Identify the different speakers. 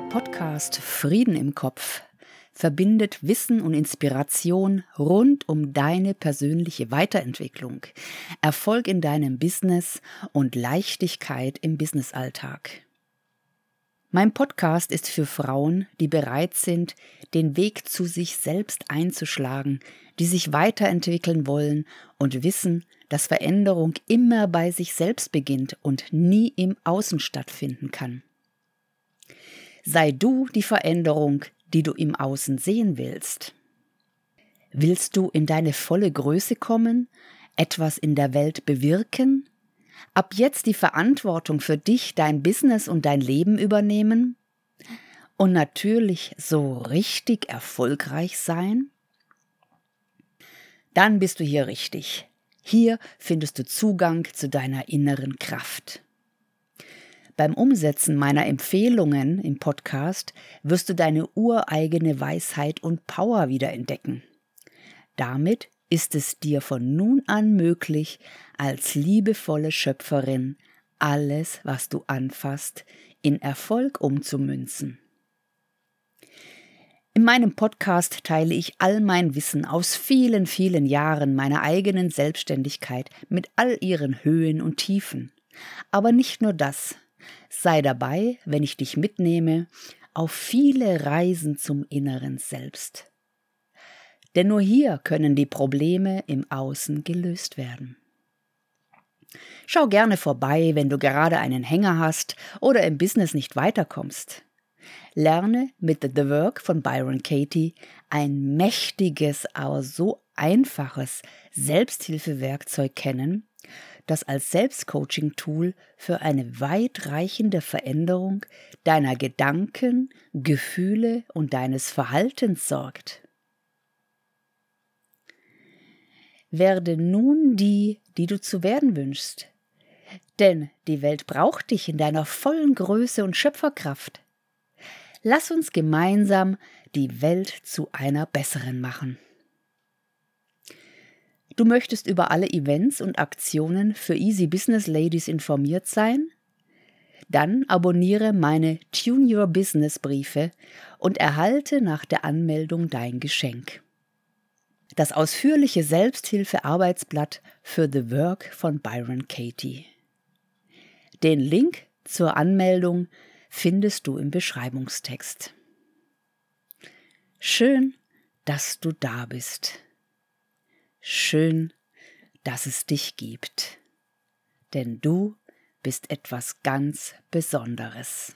Speaker 1: Podcast Frieden im Kopf verbindet Wissen und Inspiration rund um deine persönliche Weiterentwicklung, Erfolg in deinem Business und Leichtigkeit im Businessalltag. Mein Podcast ist für Frauen, die bereit sind, den Weg zu sich selbst einzuschlagen, die sich weiterentwickeln wollen und wissen, dass Veränderung immer bei sich selbst beginnt und nie im Außen stattfinden kann. Sei du die Veränderung, die du im Außen sehen willst. Willst du in deine volle Größe kommen, etwas in der Welt bewirken, ab jetzt die Verantwortung für dich, dein Business und dein Leben übernehmen und natürlich so richtig erfolgreich sein? Dann bist du hier richtig. Hier findest du Zugang zu deiner inneren Kraft. Beim Umsetzen meiner Empfehlungen im Podcast wirst du deine ureigene Weisheit und Power wiederentdecken. Damit ist es dir von nun an möglich, als liebevolle Schöpferin alles, was du anfasst, in Erfolg umzumünzen. In meinem Podcast teile ich all mein Wissen aus vielen, vielen Jahren meiner eigenen Selbstständigkeit mit all ihren Höhen und Tiefen. Aber nicht nur das. Sei dabei, wenn ich dich mitnehme auf viele Reisen zum inneren Selbst. Denn nur hier können die Probleme im Außen gelöst werden. Schau gerne vorbei, wenn du gerade einen Hänger hast oder im Business nicht weiterkommst. Lerne mit The Work von Byron Katie ein mächtiges, aber so einfaches Selbsthilfewerkzeug kennen, das als Selbstcoaching-Tool für eine weitreichende Veränderung deiner Gedanken, Gefühle und deines Verhaltens sorgt. Werde nun die, die du zu werden wünschst. Denn die Welt braucht dich in deiner vollen Größe und Schöpferkraft. Lass uns gemeinsam die Welt zu einer besseren machen. Du möchtest über alle Events und Aktionen für Easy Business Ladies informiert sein? Dann abonniere meine Tune Your Business Briefe und erhalte nach der Anmeldung dein Geschenk. Das ausführliche Selbsthilfe-Arbeitsblatt für The Work von Byron Katie. Den Link zur Anmeldung findest du im Beschreibungstext. Schön, dass du da bist. Schön, dass es dich gibt, denn du bist etwas ganz Besonderes.